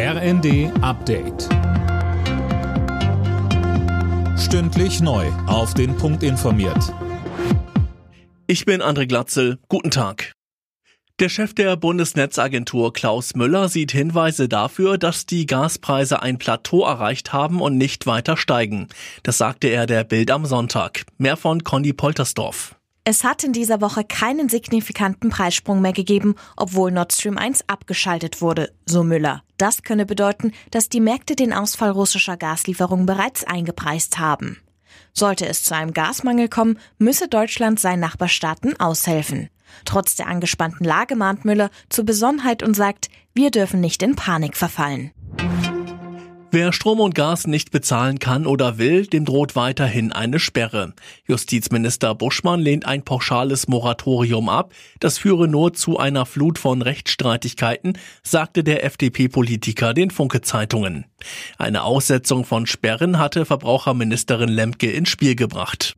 RND Update. Stündlich neu. Auf den Punkt informiert. Ich bin André Glatzel. Guten Tag. Der Chef der Bundesnetzagentur Klaus Müller sieht Hinweise dafür, dass die Gaspreise ein Plateau erreicht haben und nicht weiter steigen. Das sagte er der Bild am Sonntag. Mehr von Conny Poltersdorf. Es hat in dieser Woche keinen signifikanten Preissprung mehr gegeben, obwohl Nord Stream 1 abgeschaltet wurde, so Müller. Das könne bedeuten, dass die Märkte den Ausfall russischer Gaslieferungen bereits eingepreist haben. Sollte es zu einem Gasmangel kommen, müsse Deutschland seinen Nachbarstaaten aushelfen. Trotz der angespannten Lage mahnt Müller zur Besonnenheit und sagt, wir dürfen nicht in Panik verfallen. Wer Strom und Gas nicht bezahlen kann oder will, dem droht weiterhin eine Sperre. Justizminister Buschmann lehnt ein pauschales Moratorium ab. Das führe nur zu einer Flut von Rechtsstreitigkeiten, sagte der FDP-Politiker den Funke-Zeitungen. Eine Aussetzung von Sperren hatte Verbraucherministerin Lemke ins Spiel gebracht.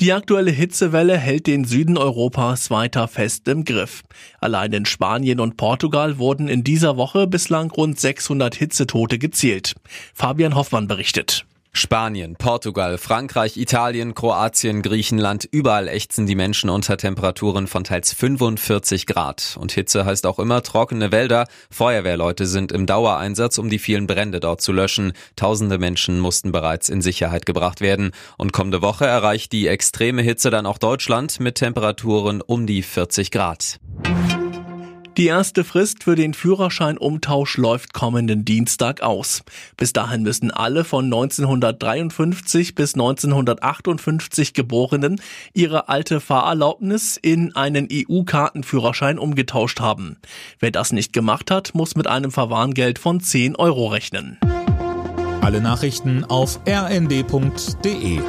Die aktuelle Hitzewelle hält den Süden Europas weiter fest im Griff. Allein in Spanien und Portugal wurden in dieser Woche bislang rund 600 Hitzetote gezählt. Fabian Hoffmann berichtet. Spanien, Portugal, Frankreich, Italien, Kroatien, Griechenland, überall ächzen die Menschen unter Temperaturen von teils 45 Grad. Und Hitze heißt auch immer trockene Wälder. Feuerwehrleute sind im Dauereinsatz, um die vielen Brände dort zu löschen. Tausende Menschen mussten bereits in Sicherheit gebracht werden. Und kommende Woche erreicht die extreme Hitze dann auch Deutschland mit Temperaturen um die 40 Grad. Die erste Frist für den Führerscheinumtausch läuft kommenden Dienstag aus. Bis dahin müssen alle von 1953 bis 1958 Geborenen ihre alte Fahrerlaubnis in einen EU-Kartenführerschein umgetauscht haben. Wer das nicht gemacht hat, muss mit einem Verwarngeld von 10 Euro rechnen. Alle Nachrichten auf rnd.de